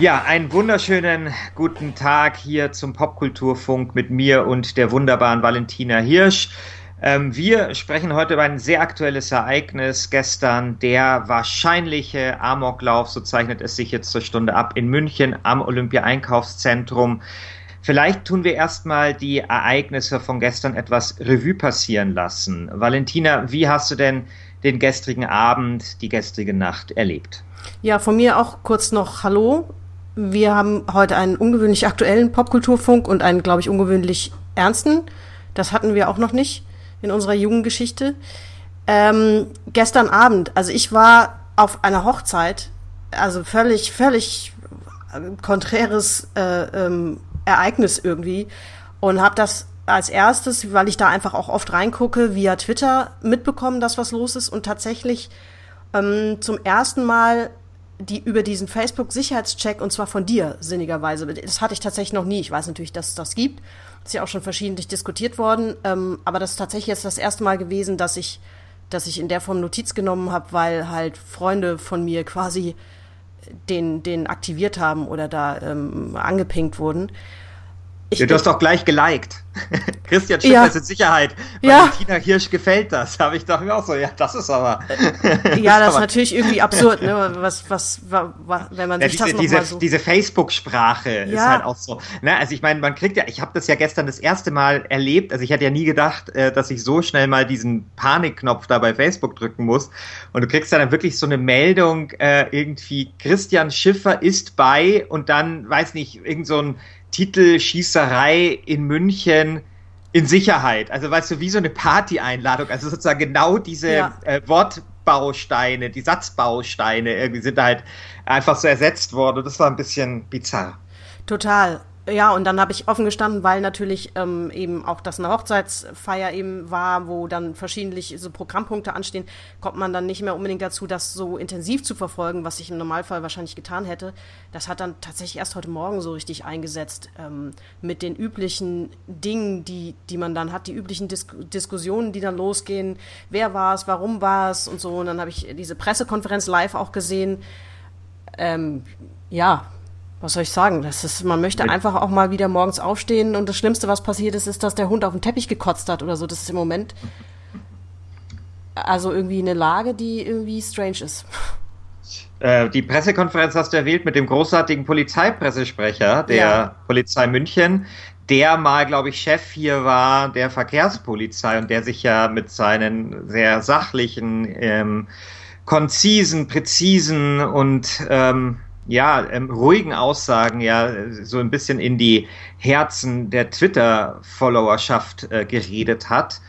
Ja, einen wunderschönen guten Tag hier zum Popkulturfunk mit mir und der wunderbaren Valentina Hirsch. Ähm, wir sprechen heute über ein sehr aktuelles Ereignis. Gestern der wahrscheinliche Amoklauf, so zeichnet es sich jetzt zur Stunde ab, in München am Olympia-Einkaufszentrum. Vielleicht tun wir erstmal die Ereignisse von gestern etwas Revue passieren lassen. Valentina, wie hast du denn den gestrigen Abend, die gestrige Nacht erlebt? Ja, von mir auch kurz noch Hallo. Wir haben heute einen ungewöhnlich aktuellen Popkulturfunk und einen, glaube ich, ungewöhnlich ernsten. Das hatten wir auch noch nicht in unserer jungen Geschichte. Ähm, gestern Abend, also ich war auf einer Hochzeit, also völlig, völlig äh, konträres äh, ähm, Ereignis irgendwie und habe das als erstes, weil ich da einfach auch oft reingucke, via Twitter mitbekommen, dass was los ist und tatsächlich ähm, zum ersten Mal die über diesen Facebook-Sicherheitscheck und zwar von dir, sinnigerweise. Das hatte ich tatsächlich noch nie. Ich weiß natürlich, dass es das gibt. Ist ja auch schon verschiedentlich diskutiert worden. Ähm, aber das ist tatsächlich jetzt das erste Mal gewesen, dass ich, dass ich in der Form Notiz genommen habe, weil halt Freunde von mir quasi den, den aktiviert haben oder da ähm, angepinkt wurden. Ich, ja, du hast doch gleich geliked. Christian Schiff ja. ist in Sicherheit. Ja. Valentina Hirsch gefällt das. Habe ich doch mir auch so, ja, das ist aber. ja, das ist natürlich irgendwie absurd, ne? Was, was, was wenn man ja, sich diese, das diese, so. Diese Facebook-Sprache ja. ist halt auch so. Ne? Also ich meine, man kriegt ja, ich habe das ja gestern das erste Mal erlebt. Also ich hätte ja nie gedacht, äh, dass ich so schnell mal diesen Panikknopf da bei Facebook drücken muss. Und du kriegst ja dann wirklich so eine Meldung, äh, irgendwie Christian Schiffer ist bei und dann, weiß nicht, irgend so ein Titel Schießerei in München in Sicherheit. Also weißt du, wie so eine Party-Einladung. Also sozusagen genau diese ja. äh, Wortbausteine, die Satzbausteine irgendwie sind halt einfach so ersetzt worden. Das war ein bisschen bizarr. Total. Ja, und dann habe ich offen gestanden, weil natürlich ähm, eben auch das eine Hochzeitsfeier eben war, wo dann verschiedentlich so Programmpunkte anstehen, kommt man dann nicht mehr unbedingt dazu, das so intensiv zu verfolgen, was ich im Normalfall wahrscheinlich getan hätte. Das hat dann tatsächlich erst heute Morgen so richtig eingesetzt ähm, mit den üblichen Dingen, die, die man dann hat, die üblichen Dis Diskussionen, die dann losgehen. Wer war es, warum war es und so. Und dann habe ich diese Pressekonferenz live auch gesehen. Ähm, ja, was soll ich sagen? Das ist, man möchte einfach auch mal wieder morgens aufstehen und das Schlimmste, was passiert ist, ist, dass der Hund auf den Teppich gekotzt hat oder so. Das ist im Moment also irgendwie eine Lage, die irgendwie strange ist. Äh, die Pressekonferenz hast du erwähnt mit dem großartigen Polizeipressesprecher der ja. Polizei München, der mal, glaube ich, Chef hier war der Verkehrspolizei und der sich ja mit seinen sehr sachlichen, ähm, konzisen, präzisen und ähm, ja, ähm, ruhigen Aussagen ja so ein bisschen in die Herzen der Twitter-Followerschaft äh, geredet hat.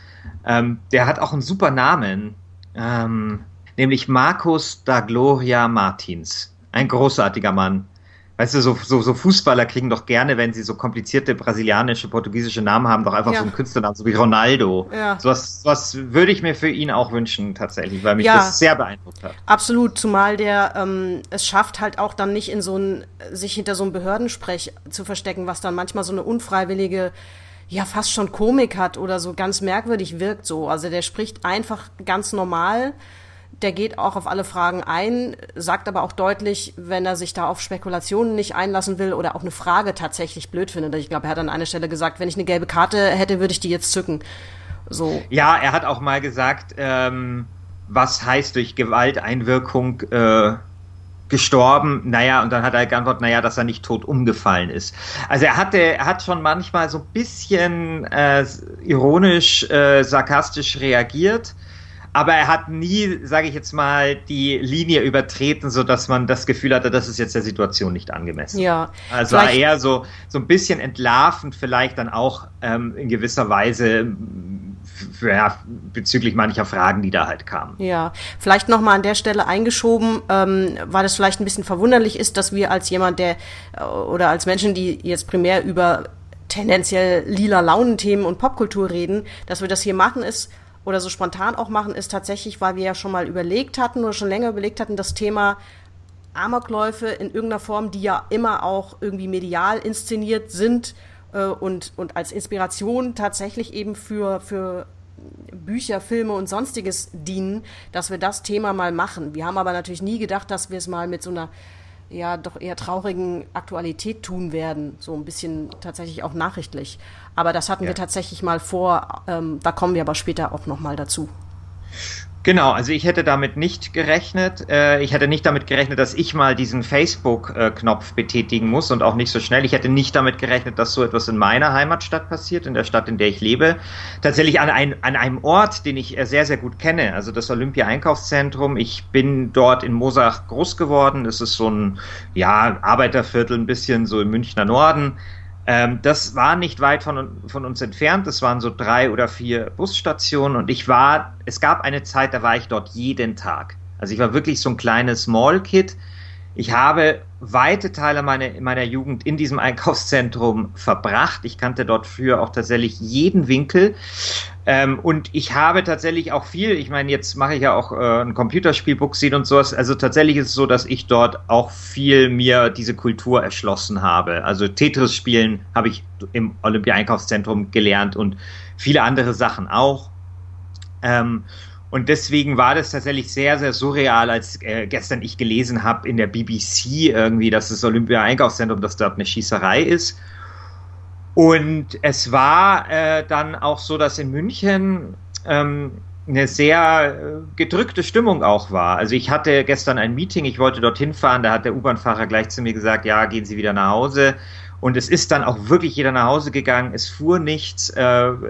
Ähm, der hat auch einen super Namen, ähm, nämlich Markus da Gloria Martins. Ein großartiger Mann. Weißt du, so, so, so Fußballer kriegen doch gerne, wenn sie so komplizierte brasilianische, portugiesische Namen haben, doch einfach ja. so einen Künstlernamen, so wie Ronaldo. Ja. Sowas, sowas würde ich mir für ihn auch wünschen, tatsächlich, weil mich ja, das sehr beeindruckt hat. Absolut, zumal der ähm, es schafft halt auch dann nicht in so ein, sich hinter so einem Behördensprech zu verstecken, was dann manchmal so eine unfreiwillige ja fast schon Komik hat oder so ganz merkwürdig wirkt so. Also der spricht einfach ganz normal der geht auch auf alle Fragen ein, sagt aber auch deutlich, wenn er sich da auf Spekulationen nicht einlassen will oder auch eine Frage tatsächlich blöd findet. Ich glaube, er hat an einer Stelle gesagt, wenn ich eine gelbe Karte hätte, würde ich die jetzt zücken. So. Ja, er hat auch mal gesagt, ähm, was heißt durch Gewalteinwirkung äh, gestorben? Naja, und dann hat er geantwortet, naja, dass er nicht tot umgefallen ist. Also er hatte, er hat schon manchmal so ein bisschen äh, ironisch, äh, sarkastisch reagiert aber er hat nie, sage ich jetzt mal, die Linie übertreten, so dass man das Gefühl hatte, das ist jetzt der Situation nicht angemessen. Ja. Also eher so so ein bisschen entlarvend, vielleicht dann auch ähm, in gewisser Weise für, ja, bezüglich mancher Fragen, die da halt kamen. Ja, vielleicht nochmal an der Stelle eingeschoben, ähm, weil es vielleicht ein bisschen verwunderlich ist, dass wir als jemand, der äh, oder als Menschen, die jetzt primär über tendenziell lila Launenthemen und Popkultur reden, dass wir das hier machen, ist oder so spontan auch machen, ist tatsächlich, weil wir ja schon mal überlegt hatten oder schon länger überlegt hatten, das Thema Amokläufe in irgendeiner Form, die ja immer auch irgendwie medial inszeniert sind äh, und, und als Inspiration tatsächlich eben für, für Bücher, Filme und sonstiges dienen, dass wir das Thema mal machen. Wir haben aber natürlich nie gedacht, dass wir es mal mit so einer ja doch eher traurigen Aktualität tun werden, so ein bisschen tatsächlich auch nachrichtlich. Aber das hatten ja. wir tatsächlich mal vor, ähm, da kommen wir aber später auch nochmal dazu. Genau, also ich hätte damit nicht gerechnet. Äh, ich hätte nicht damit gerechnet, dass ich mal diesen Facebook-Knopf betätigen muss und auch nicht so schnell. Ich hätte nicht damit gerechnet, dass so etwas in meiner Heimatstadt passiert, in der Stadt, in der ich lebe. Tatsächlich an, ein, an einem Ort, den ich sehr, sehr gut kenne, also das Olympia-Einkaufszentrum. Ich bin dort in Mosach groß geworden. Es ist so ein ja, Arbeiterviertel, ein bisschen so im Münchner Norden. Ähm, das war nicht weit von, von uns entfernt. Das waren so drei oder vier Busstationen und ich war, es gab eine Zeit, da war ich dort jeden Tag. Also ich war wirklich so ein kleines Small Kid. Ich habe weite Teile meiner, meiner Jugend in diesem Einkaufszentrum verbracht. Ich kannte dort früher auch tatsächlich jeden Winkel. Ähm, und ich habe tatsächlich auch viel, ich meine, jetzt mache ich ja auch äh, ein Computerspiel, Bookseen und sowas. Also tatsächlich ist es so, dass ich dort auch viel mir diese Kultur erschlossen habe. Also Tetris spielen habe ich im Olympia-Einkaufszentrum gelernt und viele andere Sachen auch. Ähm, und deswegen war das tatsächlich sehr, sehr surreal, als äh, gestern ich gelesen habe in der BBC irgendwie, dass das Olympia-Einkaufszentrum, dass dort eine Schießerei ist. Und es war äh, dann auch so, dass in München ähm, eine sehr äh, gedrückte Stimmung auch war. Also ich hatte gestern ein Meeting, ich wollte dorthin fahren, da hat der U-Bahn-Fahrer gleich zu mir gesagt, ja, gehen Sie wieder nach Hause. Und es ist dann auch wirklich jeder nach Hause gegangen, es fuhr nichts, äh,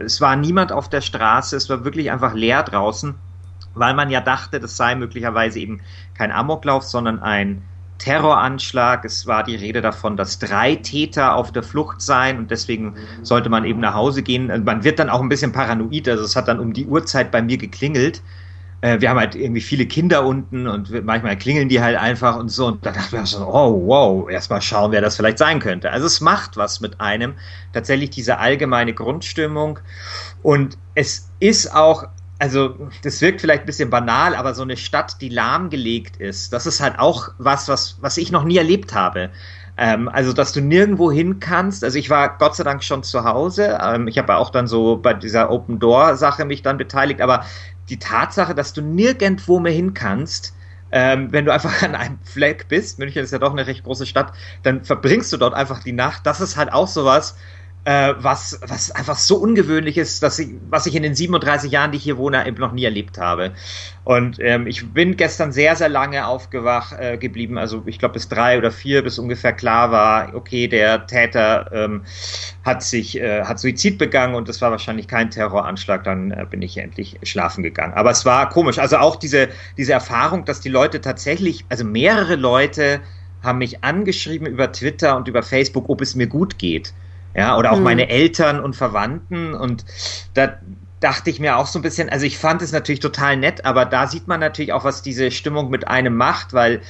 es war niemand auf der Straße, es war wirklich einfach leer draußen weil man ja dachte, das sei möglicherweise eben kein Amoklauf, sondern ein Terroranschlag. Es war die Rede davon, dass drei Täter auf der Flucht seien und deswegen sollte man eben nach Hause gehen. Also man wird dann auch ein bisschen paranoid, also es hat dann um die Uhrzeit bei mir geklingelt. Äh, wir haben halt irgendwie viele Kinder unten und manchmal klingeln die halt einfach und so. Und da dachte ich so, oh wow, erstmal schauen, wer das vielleicht sein könnte. Also es macht was mit einem, tatsächlich diese allgemeine Grundstimmung. Und es ist auch also das wirkt vielleicht ein bisschen banal, aber so eine Stadt, die lahmgelegt ist, das ist halt auch was, was, was ich noch nie erlebt habe. Ähm, also, dass du nirgendwo hin kannst. Also ich war Gott sei Dank schon zu Hause. Ähm, ich habe auch dann so bei dieser Open Door Sache mich dann beteiligt, aber die Tatsache, dass du nirgendwo mehr hin kannst, ähm, wenn du einfach an einem Fleck bist, München ist ja doch eine recht große Stadt, dann verbringst du dort einfach die Nacht. Das ist halt auch sowas, äh, was, was einfach so ungewöhnlich ist, dass ich, was ich in den 37 Jahren, die ich hier wohne, eben noch nie erlebt habe. Und ähm, ich bin gestern sehr, sehr lange aufgewacht äh, geblieben, also ich glaube bis drei oder vier, bis ungefähr klar war, okay, der Täter ähm, hat sich, äh, hat Suizid begangen und das war wahrscheinlich kein Terroranschlag, dann äh, bin ich endlich schlafen gegangen. Aber es war komisch, also auch diese, diese Erfahrung, dass die Leute tatsächlich, also mehrere Leute haben mich angeschrieben über Twitter und über Facebook, ob es mir gut geht. Ja, oder auch hm. meine Eltern und Verwandten. Und da dachte ich mir auch so ein bisschen, also ich fand es natürlich total nett, aber da sieht man natürlich auch, was diese Stimmung mit einem macht, weil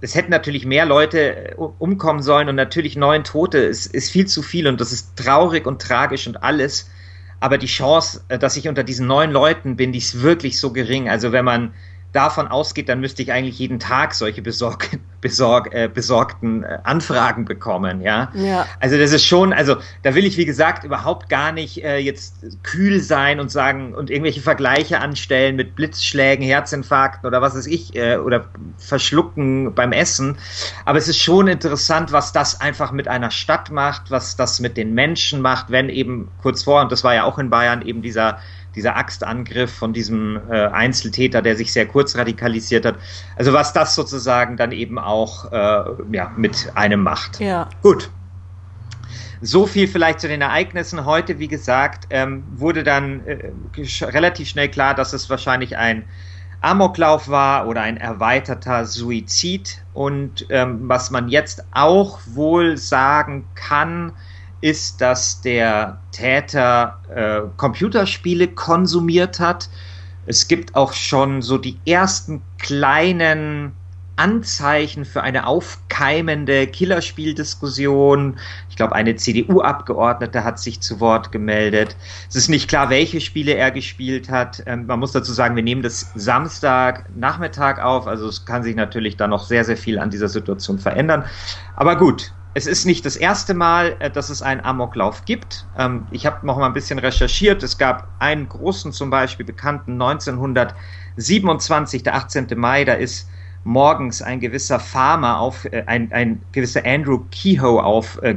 es hätten natürlich mehr Leute äh, umkommen sollen und natürlich neun Tote ist, ist viel zu viel und das ist traurig und tragisch und alles. Aber die Chance, äh, dass ich unter diesen neun Leuten bin, die ist wirklich so gering. Also wenn man davon ausgeht, dann müsste ich eigentlich jeden Tag solche besorg, besorg, äh, besorgten äh, Anfragen bekommen, ja? ja. Also das ist schon, also da will ich wie gesagt überhaupt gar nicht äh, jetzt kühl sein und sagen und irgendwelche Vergleiche anstellen mit Blitzschlägen, Herzinfarkten oder was weiß ich äh, oder Verschlucken beim Essen. Aber es ist schon interessant, was das einfach mit einer Stadt macht, was das mit den Menschen macht, wenn eben kurz vor und das war ja auch in Bayern eben dieser dieser Axtangriff von diesem äh, Einzeltäter, der sich sehr kurz radikalisiert hat. Also was das sozusagen dann eben auch äh, ja, mit einem macht. Ja. Gut. So viel vielleicht zu den Ereignissen. Heute, wie gesagt, ähm, wurde dann äh, relativ schnell klar, dass es wahrscheinlich ein Amoklauf war oder ein erweiterter Suizid. Und ähm, was man jetzt auch wohl sagen kann, ist, dass der Täter äh, Computerspiele konsumiert hat. Es gibt auch schon so die ersten kleinen Anzeichen für eine aufkeimende Killerspieldiskussion. Ich glaube, eine CDU-Abgeordnete hat sich zu Wort gemeldet. Es ist nicht klar, welche Spiele er gespielt hat. Ähm, man muss dazu sagen, wir nehmen das Samstag Nachmittag auf, also es kann sich natürlich da noch sehr, sehr viel an dieser Situation verändern. Aber gut, es ist nicht das erste Mal, äh, dass es einen Amoklauf gibt. Ähm, ich habe noch mal ein bisschen recherchiert. Es gab einen großen, zum Beispiel bekannten 1927, der 18. Mai. Da ist morgens ein gewisser Farmer auf, äh, ein, ein gewisser Andrew Kehoe auf, äh,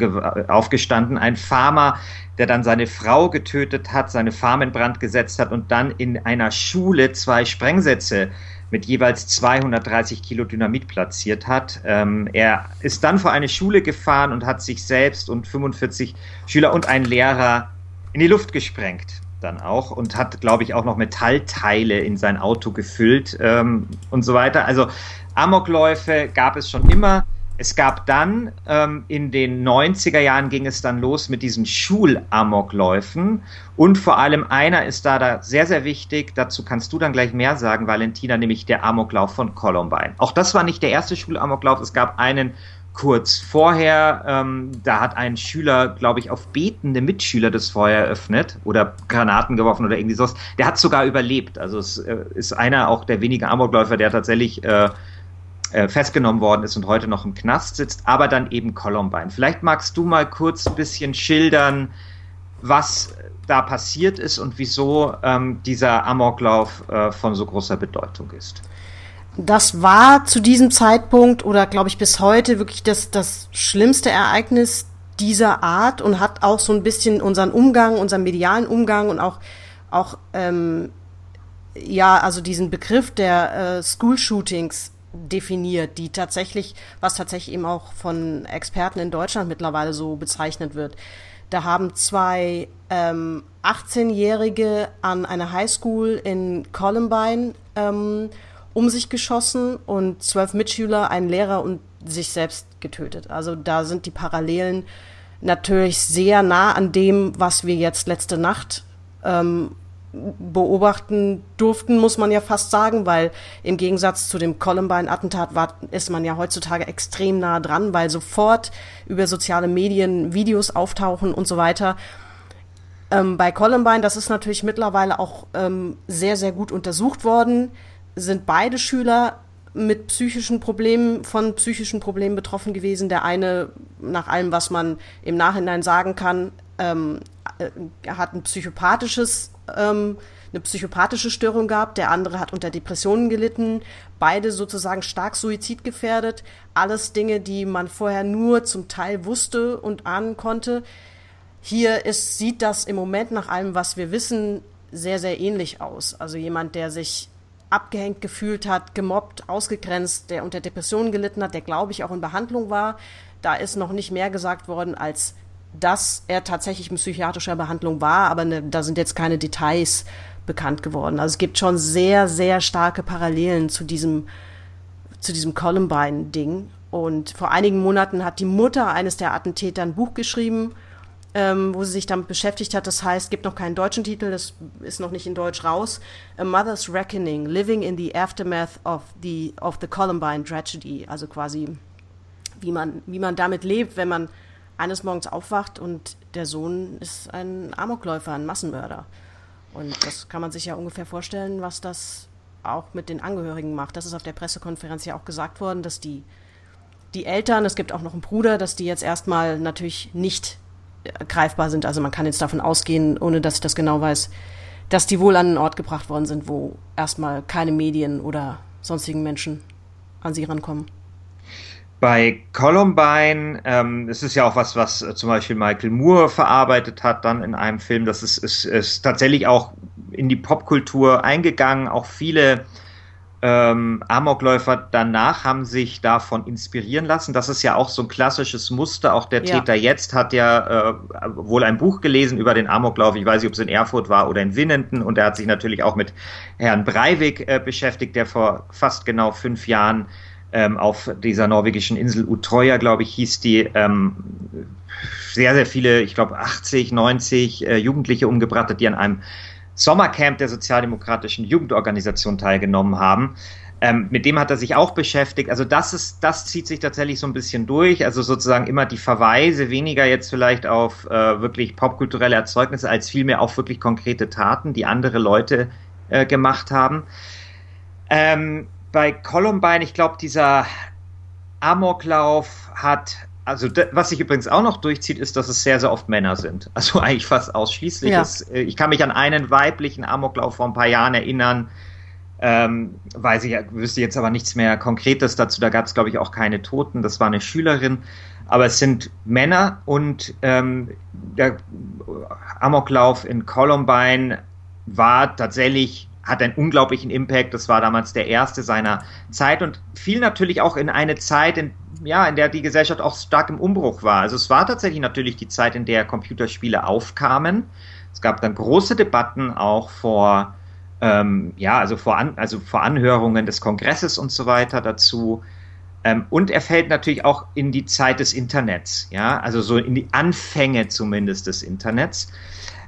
aufgestanden, ein Farmer, der dann seine Frau getötet hat, seine Farm in Brand gesetzt hat und dann in einer Schule zwei Sprengsätze mit jeweils 230 Kilo Dynamit platziert hat. Ähm, er ist dann vor eine Schule gefahren und hat sich selbst und 45 Schüler und einen Lehrer in die Luft gesprengt dann auch und hat, glaube ich, auch noch Metallteile in sein Auto gefüllt ähm, und so weiter. Also Amokläufe gab es schon immer. Es gab dann ähm, in den 90er Jahren ging es dann los mit diesen Schulamokläufen und vor allem einer ist da, da sehr, sehr wichtig. Dazu kannst du dann gleich mehr sagen, Valentina, nämlich der Amoklauf von Columbine. Auch das war nicht der erste Schulamoklauf. Es gab einen kurz vorher. Ähm, da hat ein Schüler, glaube ich, auf betende Mitschüler das Feuer eröffnet oder Granaten geworfen oder irgendwie sowas. Der hat sogar überlebt. Also es äh, ist einer auch der wenigen Amokläufer, der tatsächlich äh, äh, festgenommen worden ist und heute noch im Knast sitzt, aber dann eben Columbine. Vielleicht magst du mal kurz ein bisschen schildern, was da passiert ist und wieso ähm, dieser Amoklauf äh, von so großer Bedeutung ist. Das war zu diesem Zeitpunkt oder glaube ich bis heute wirklich das, das schlimmste Ereignis dieser Art und hat auch so ein bisschen unseren Umgang, unseren medialen Umgang und auch, auch ähm, ja, also diesen Begriff der äh, School Shootings definiert, die tatsächlich, was tatsächlich eben auch von Experten in Deutschland mittlerweile so bezeichnet wird. Da haben zwei ähm, 18-Jährige an einer Highschool in Columbine ähm, um sich geschossen und zwölf Mitschüler, einen Lehrer und sich selbst getötet. Also da sind die Parallelen natürlich sehr nah an dem, was wir jetzt letzte Nacht ähm, beobachten durften, muss man ja fast sagen, weil im Gegensatz zu dem Columbine-Attentat ist man ja heutzutage extrem nah dran, weil sofort über soziale Medien Videos auftauchen und so weiter. Ähm, bei Columbine, das ist natürlich mittlerweile auch ähm, sehr, sehr gut untersucht worden, sind beide Schüler mit psychischen Problemen, von psychischen Problemen betroffen gewesen. Der eine, nach allem, was man im Nachhinein sagen kann, ähm, äh, hat ein psychopathisches, ähm, eine psychopathische Störung gehabt, der andere hat unter Depressionen gelitten, beide sozusagen stark suizidgefährdet. Alles Dinge, die man vorher nur zum Teil wusste und ahnen konnte. Hier ist, sieht das im Moment nach allem, was wir wissen, sehr, sehr ähnlich aus. Also jemand, der sich abgehängt gefühlt hat, gemobbt, ausgegrenzt, der unter Depressionen gelitten hat, der, glaube ich, auch in Behandlung war. Da ist noch nicht mehr gesagt worden, als dass er tatsächlich in psychiatrischer Behandlung war, aber ne, da sind jetzt keine Details bekannt geworden. Also es gibt schon sehr, sehr starke Parallelen zu diesem, zu diesem Columbine-Ding. Und vor einigen Monaten hat die Mutter eines der Attentäter ein Buch geschrieben, ähm, wo sie sich damit beschäftigt hat. Das heißt, gibt noch keinen deutschen Titel, das ist noch nicht in Deutsch raus. A Mother's Reckoning, Living in the Aftermath of the, of the Columbine Tragedy. Also quasi, wie man, wie man damit lebt, wenn man eines Morgens aufwacht und der Sohn ist ein Amokläufer, ein Massenmörder. Und das kann man sich ja ungefähr vorstellen, was das auch mit den Angehörigen macht. Das ist auf der Pressekonferenz ja auch gesagt worden, dass die, die Eltern, es gibt auch noch einen Bruder, dass die jetzt erstmal natürlich nicht greifbar sind. Also man kann jetzt davon ausgehen, ohne dass ich das genau weiß, dass die wohl an einen Ort gebracht worden sind, wo erstmal keine Medien oder sonstigen Menschen an sie rankommen. Bei Columbine, ähm, es ist ja auch was, was zum Beispiel Michael Moore verarbeitet hat, dann in einem Film. Das ist, ist, ist tatsächlich auch in die Popkultur eingegangen. Auch viele ähm, Amokläufer danach haben sich davon inspirieren lassen. Das ist ja auch so ein klassisches Muster. Auch der ja. Täter jetzt hat ja äh, wohl ein Buch gelesen über den Amoklauf. Ich weiß nicht, ob es in Erfurt war oder in Winnenden. Und er hat sich natürlich auch mit Herrn Breivik äh, beschäftigt, der vor fast genau fünf Jahren ähm, auf dieser norwegischen Insel Utreuer, glaube ich, hieß die, ähm, sehr, sehr viele, ich glaube 80, 90 äh, Jugendliche umgebracht hat, die an einem Sommercamp der sozialdemokratischen Jugendorganisation teilgenommen haben. Ähm, mit dem hat er sich auch beschäftigt. Also das ist, das zieht sich tatsächlich so ein bisschen durch. Also sozusagen immer die Verweise, weniger jetzt vielleicht auf äh, wirklich popkulturelle Erzeugnisse, als vielmehr auf wirklich konkrete Taten, die andere Leute äh, gemacht haben. Ähm, bei Columbine, ich glaube, dieser Amoklauf hat also was sich übrigens auch noch durchzieht, ist, dass es sehr, sehr oft Männer sind. Also eigentlich fast ausschließlich. Ja. Es, äh, ich kann mich an einen weiblichen Amoklauf vor ein paar Jahren erinnern. Ähm, weiß ich, wüsste jetzt aber nichts mehr Konkretes dazu. Da gab es, glaube ich, auch keine Toten. Das war eine Schülerin. Aber es sind Männer und ähm, der Amoklauf in Columbine war tatsächlich, hat einen unglaublichen Impact. Das war damals der erste seiner Zeit und fiel natürlich auch in eine Zeit, in, ja, in der die Gesellschaft auch stark im Umbruch war. Also es war tatsächlich natürlich die Zeit, in der Computerspiele aufkamen. Es gab dann große Debatten auch vor ähm, ja, also vor, An also vor Anhörungen des Kongresses und so weiter dazu. Ähm, und er fällt natürlich auch in die Zeit des Internets, ja, also so in die Anfänge zumindest des Internets.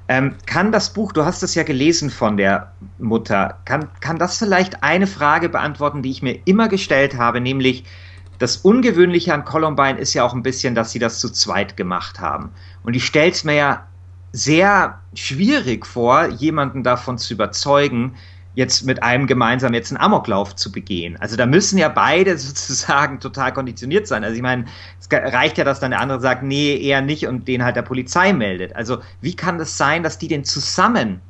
Ähm, kann das Buch, du hast es ja gelesen von der Mutter, kann, kann das vielleicht eine Frage beantworten, die ich mir immer gestellt habe, nämlich das Ungewöhnliche an Columbine ist ja auch ein bisschen, dass sie das zu zweit gemacht haben. Und ich stelle es mir ja sehr schwierig vor, jemanden davon zu überzeugen, jetzt mit einem gemeinsam jetzt einen Amoklauf zu begehen. Also da müssen ja beide sozusagen total konditioniert sein. Also ich meine, es reicht ja, dass dann der andere sagt, nee, eher nicht und den halt der Polizei meldet. Also wie kann das sein, dass die den zusammen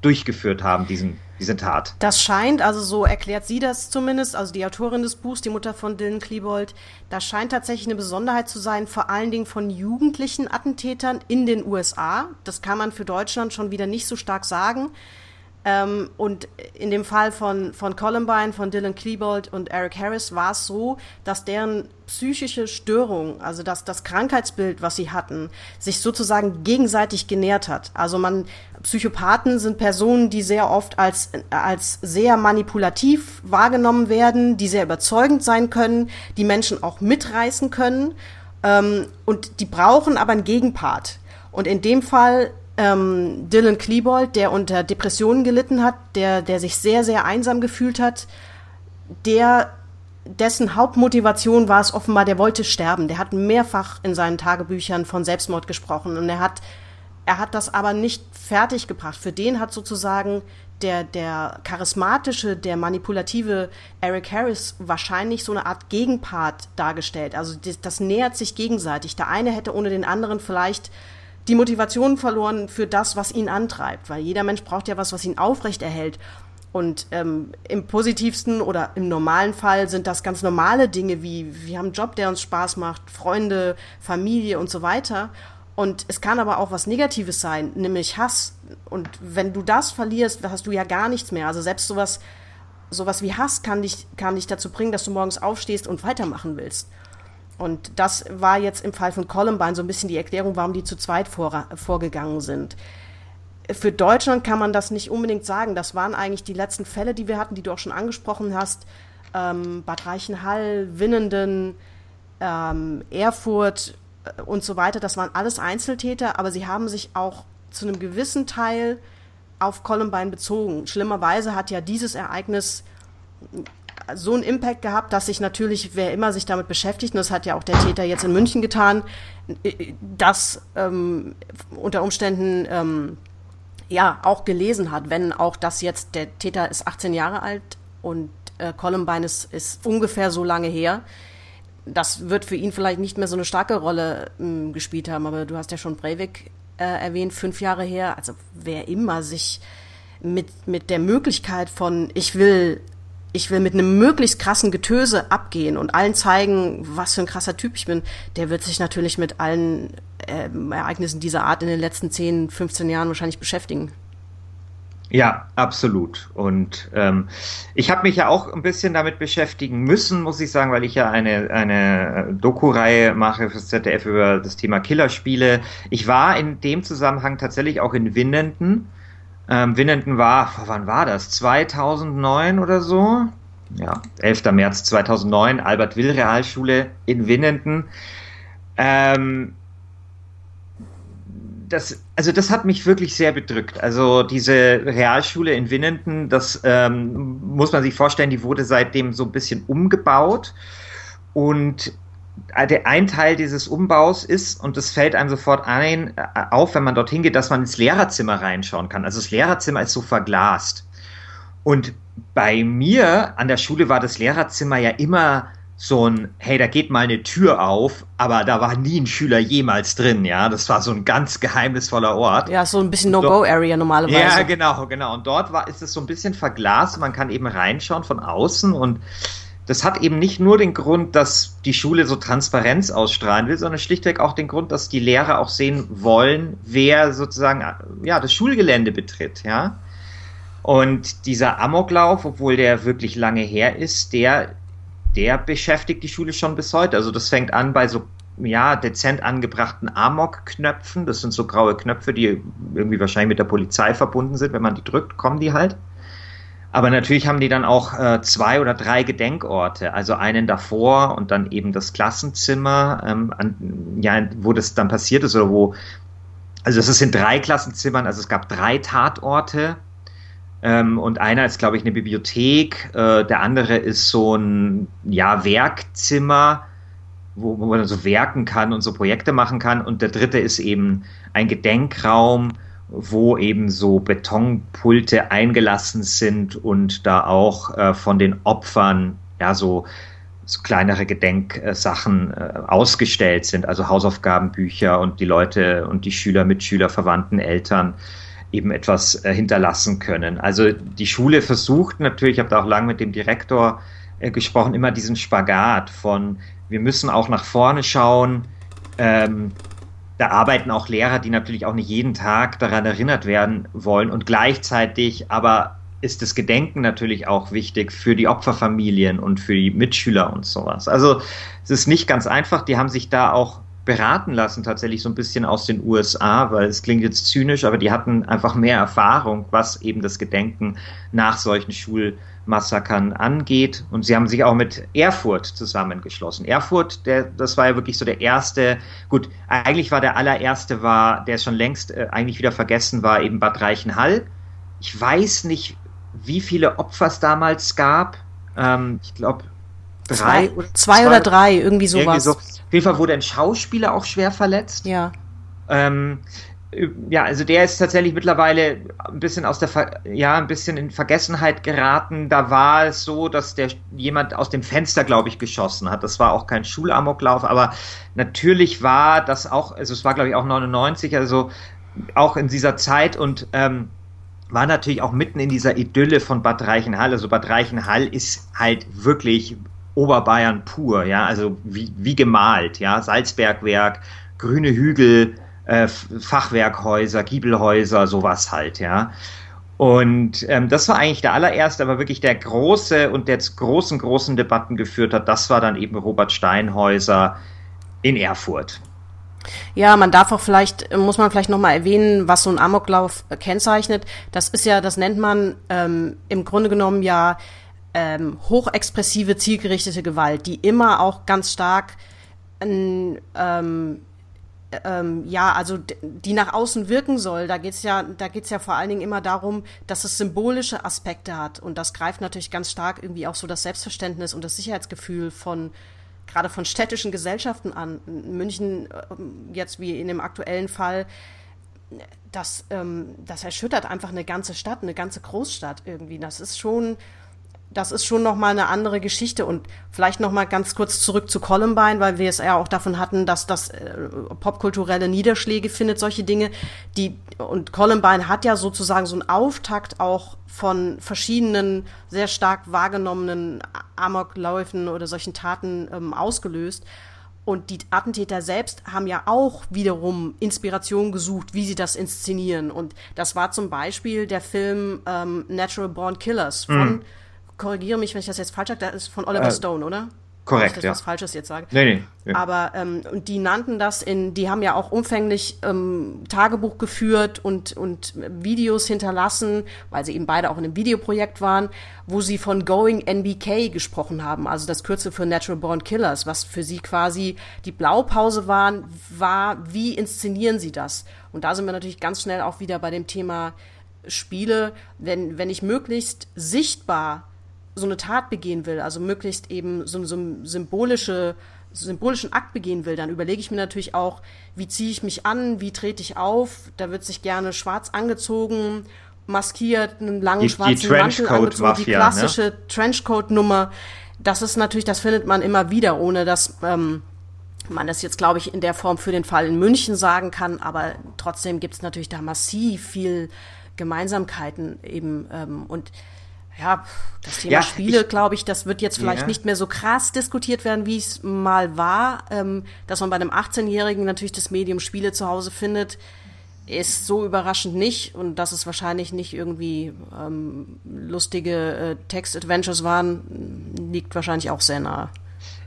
durchgeführt haben, diesen, diese Tat. Das scheint, also so erklärt sie das zumindest, also die Autorin des Buchs, die Mutter von Dylan Klebold, das scheint tatsächlich eine Besonderheit zu sein, vor allen Dingen von jugendlichen Attentätern in den USA. Das kann man für Deutschland schon wieder nicht so stark sagen. Ähm, und in dem Fall von, von Columbine, von Dylan Klebold und Eric Harris war es so, dass deren psychische Störung, also das, das Krankheitsbild, was sie hatten, sich sozusagen gegenseitig genährt hat. Also man, Psychopathen sind Personen, die sehr oft als, als sehr manipulativ wahrgenommen werden, die sehr überzeugend sein können, die Menschen auch mitreißen können. Ähm, und die brauchen aber einen Gegenpart. Und in dem Fall ähm, Dylan Klebold, der unter Depressionen gelitten hat, der, der sich sehr, sehr einsam gefühlt hat, der dessen Hauptmotivation war es offenbar, der wollte sterben. Der hat mehrfach in seinen Tagebüchern von Selbstmord gesprochen und er hat, er hat das aber nicht fertig gebracht. Für den hat sozusagen der, der charismatische, der manipulative Eric Harris wahrscheinlich so eine Art Gegenpart dargestellt. Also das, das nähert sich gegenseitig. Der eine hätte ohne den anderen vielleicht die Motivation verloren für das, was ihn antreibt, weil jeder Mensch braucht ja was, was ihn aufrechterhält. Und ähm, im positivsten oder im normalen Fall sind das ganz normale Dinge wie wir haben einen Job, der uns Spaß macht, Freunde, Familie und so weiter. Und es kann aber auch was Negatives sein, nämlich Hass. Und wenn du das verlierst, hast du ja gar nichts mehr. Also selbst sowas, sowas wie Hass kann dich, kann dich dazu bringen, dass du morgens aufstehst und weitermachen willst. Und das war jetzt im Fall von Columbine so ein bisschen die Erklärung, warum die zu zweit vor, vorgegangen sind. Für Deutschland kann man das nicht unbedingt sagen. Das waren eigentlich die letzten Fälle, die wir hatten, die du auch schon angesprochen hast. Ähm, Bad Reichenhall, Winnenden, ähm, Erfurt äh, und so weiter. Das waren alles Einzeltäter, aber sie haben sich auch zu einem gewissen Teil auf Columbine bezogen. Schlimmerweise hat ja dieses Ereignis so einen Impact gehabt, dass sich natürlich, wer immer sich damit beschäftigt, und das hat ja auch der Täter jetzt in München getan, das ähm, unter Umständen ähm, ja auch gelesen hat, wenn auch das jetzt, der Täter ist 18 Jahre alt und äh, Columbine ist, ist ungefähr so lange her. Das wird für ihn vielleicht nicht mehr so eine starke Rolle ähm, gespielt haben, aber du hast ja schon Breivik äh, erwähnt, fünf Jahre her. Also wer immer sich mit, mit der Möglichkeit von, ich will ich will mit einem möglichst krassen Getöse abgehen und allen zeigen, was für ein krasser Typ ich bin, der wird sich natürlich mit allen äh, Ereignissen dieser Art in den letzten 10, 15 Jahren wahrscheinlich beschäftigen. Ja, absolut. Und ähm, ich habe mich ja auch ein bisschen damit beschäftigen müssen, muss ich sagen, weil ich ja eine, eine Doku-Reihe mache fürs ZDF über das Thema Killerspiele. Ich war in dem Zusammenhang tatsächlich auch in Winnenden ähm, Winnenden war, wann war das? 2009 oder so? Ja, 11. März 2009, Albert-Will-Realschule in Winnenden. Ähm, das, also das hat mich wirklich sehr bedrückt. Also diese Realschule in Winnenden, das ähm, muss man sich vorstellen, die wurde seitdem so ein bisschen umgebaut. Und ein Teil dieses Umbaus ist, und das fällt einem sofort ein, äh, auf, wenn man dorthin geht, dass man ins Lehrerzimmer reinschauen kann. Also das Lehrerzimmer ist so verglast. Und bei mir an der Schule war das Lehrerzimmer ja immer so ein, hey, da geht mal eine Tür auf, aber da war nie ein Schüler jemals drin, ja. Das war so ein ganz geheimnisvoller Ort. Ja, so ein bisschen No-Go-Area normalerweise. Ja, genau, genau. Und dort war, ist es so ein bisschen verglast, man kann eben reinschauen von außen und das hat eben nicht nur den Grund, dass die Schule so Transparenz ausstrahlen will, sondern schlichtweg auch den Grund, dass die Lehrer auch sehen wollen, wer sozusagen ja das Schulgelände betritt, ja. Und dieser Amoklauf, obwohl der wirklich lange her ist, der der beschäftigt die Schule schon bis heute. Also das fängt an bei so ja, dezent angebrachten Amok-Knöpfen. Das sind so graue Knöpfe, die irgendwie wahrscheinlich mit der Polizei verbunden sind. Wenn man die drückt, kommen die halt. Aber natürlich haben die dann auch äh, zwei oder drei Gedenkorte, also einen davor und dann eben das Klassenzimmer, ähm, an, ja, wo das dann passiert ist oder wo, also es in drei Klassenzimmern, also es gab drei Tatorte. Ähm, und einer ist, glaube ich, eine Bibliothek, äh, der andere ist so ein ja, Werkzimmer, wo, wo man so werken kann und so Projekte machen kann. Und der dritte ist eben ein Gedenkraum, wo eben so Betonpulte eingelassen sind und da auch äh, von den Opfern ja so, so kleinere Gedenksachen äh, ausgestellt sind, also Hausaufgabenbücher und die Leute und die Schüler, Mitschüler, Verwandten, Eltern eben etwas äh, hinterlassen können. Also die Schule versucht natürlich, ich habe da auch lange mit dem Direktor äh, gesprochen, immer diesen Spagat von, wir müssen auch nach vorne schauen, ähm, da arbeiten auch Lehrer, die natürlich auch nicht jeden Tag daran erinnert werden wollen und gleichzeitig aber ist das Gedenken natürlich auch wichtig für die Opferfamilien und für die Mitschüler und sowas. Also es ist nicht ganz einfach, die haben sich da auch beraten lassen, tatsächlich so ein bisschen aus den USA, weil es klingt jetzt zynisch, aber die hatten einfach mehr Erfahrung, was eben das Gedenken nach solchen Schulmassakern angeht. Und sie haben sich auch mit Erfurt zusammengeschlossen. Erfurt, der, das war ja wirklich so der erste, gut, eigentlich war der allererste, war, der schon längst äh, eigentlich wieder vergessen war, eben Bad Reichenhall. Ich weiß nicht, wie viele Opfer es damals gab. Ähm, ich glaube, drei zwei, oder zwei, oder drei, irgendwie sowas. Irgendwie so. Auf jeden Fall wurde ein Schauspieler auch schwer verletzt. Ja. Ähm, ja, also der ist tatsächlich mittlerweile ein bisschen aus der, Ver ja, ein bisschen in Vergessenheit geraten. Da war es so, dass der jemand aus dem Fenster, glaube ich, geschossen hat. Das war auch kein Schulamoklauf, aber natürlich war das auch, also es war, glaube ich, auch 99, also auch in dieser Zeit und ähm, war natürlich auch mitten in dieser Idylle von Bad Reichenhall. Also Bad Reichenhall ist halt wirklich Oberbayern pur, ja, also wie, wie gemalt, ja, Salzbergwerk, grüne Hügel, äh, Fachwerkhäuser, Giebelhäuser, sowas halt, ja. Und ähm, das war eigentlich der allererste, aber wirklich der große und der großen, großen Debatten geführt hat, das war dann eben Robert Steinhäuser in Erfurt. Ja, man darf auch vielleicht, muss man vielleicht nochmal erwähnen, was so ein Amoklauf kennzeichnet. Das ist ja, das nennt man ähm, im Grunde genommen ja ähm, hochexpressive, zielgerichtete Gewalt, die immer auch ganz stark ähm, ähm, ja, also die nach außen wirken soll, da geht's ja, da geht's ja vor allen Dingen immer darum, dass es symbolische Aspekte hat und das greift natürlich ganz stark irgendwie auch so das Selbstverständnis und das Sicherheitsgefühl von gerade von städtischen Gesellschaften an. München ähm, jetzt wie in dem aktuellen Fall, das, ähm, das erschüttert einfach eine ganze Stadt, eine ganze Großstadt irgendwie. Das ist schon das ist schon noch mal eine andere Geschichte und vielleicht noch mal ganz kurz zurück zu Columbine, weil wir es ja auch davon hatten, dass das äh, popkulturelle Niederschläge findet, solche Dinge, die und Columbine hat ja sozusagen so einen Auftakt auch von verschiedenen sehr stark wahrgenommenen Amokläufen oder solchen Taten ähm, ausgelöst. Und die Attentäter selbst haben ja auch wiederum Inspiration gesucht, wie sie das inszenieren. Und das war zum Beispiel der Film ähm, Natural Born Killers von mm korrigiere mich, wenn ich das jetzt falsch sage, das ist von Oliver äh, Stone, oder? Korrekt, ich ja. was Falsches jetzt sage. Nee, nee. nee. Aber ähm, die nannten das in, die haben ja auch umfänglich ähm, Tagebuch geführt und und Videos hinterlassen, weil sie eben beide auch in einem Videoprojekt waren, wo sie von Going NBK gesprochen haben, also das Kürzel für Natural Born Killers, was für sie quasi die Blaupause waren, war, wie inszenieren sie das? Und da sind wir natürlich ganz schnell auch wieder bei dem Thema Spiele, wenn wenn ich möglichst sichtbar so eine Tat begehen will, also möglichst eben so, so einen symbolische, symbolischen Akt begehen will, dann überlege ich mir natürlich auch, wie ziehe ich mich an, wie trete ich auf. Da wird sich gerne schwarz angezogen, maskiert, einen langen die, schwarzen die Mantel angezogen, die ne? klassische ne? Trenchcoat-Nummer. das ist natürlich, das findet man immer wieder, ohne dass ähm, man das jetzt, glaube ich, in der Form für den Fall in München sagen kann, aber trotzdem gibt es natürlich da massiv viel Gemeinsamkeiten eben ähm, und ja, das Thema ja, Spiele, glaube ich, das wird jetzt vielleicht ja. nicht mehr so krass diskutiert werden, wie es mal war. Ähm, dass man bei einem 18-Jährigen natürlich das Medium Spiele zu Hause findet, ist so überraschend nicht. Und dass es wahrscheinlich nicht irgendwie ähm, lustige äh, Text-Adventures waren, liegt wahrscheinlich auch sehr nahe.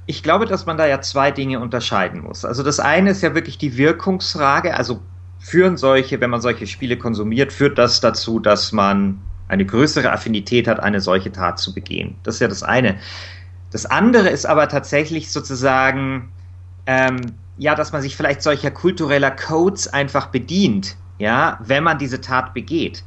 Ich glaube, dass man da ja zwei Dinge unterscheiden muss. Also das eine ist ja wirklich die Wirkungsfrage. Also führen solche, wenn man solche Spiele konsumiert, führt das dazu, dass man eine größere Affinität hat, eine solche Tat zu begehen. Das ist ja das eine. Das andere ist aber tatsächlich sozusagen, ähm, ja, dass man sich vielleicht solcher kultureller Codes einfach bedient, ja, wenn man diese Tat begeht.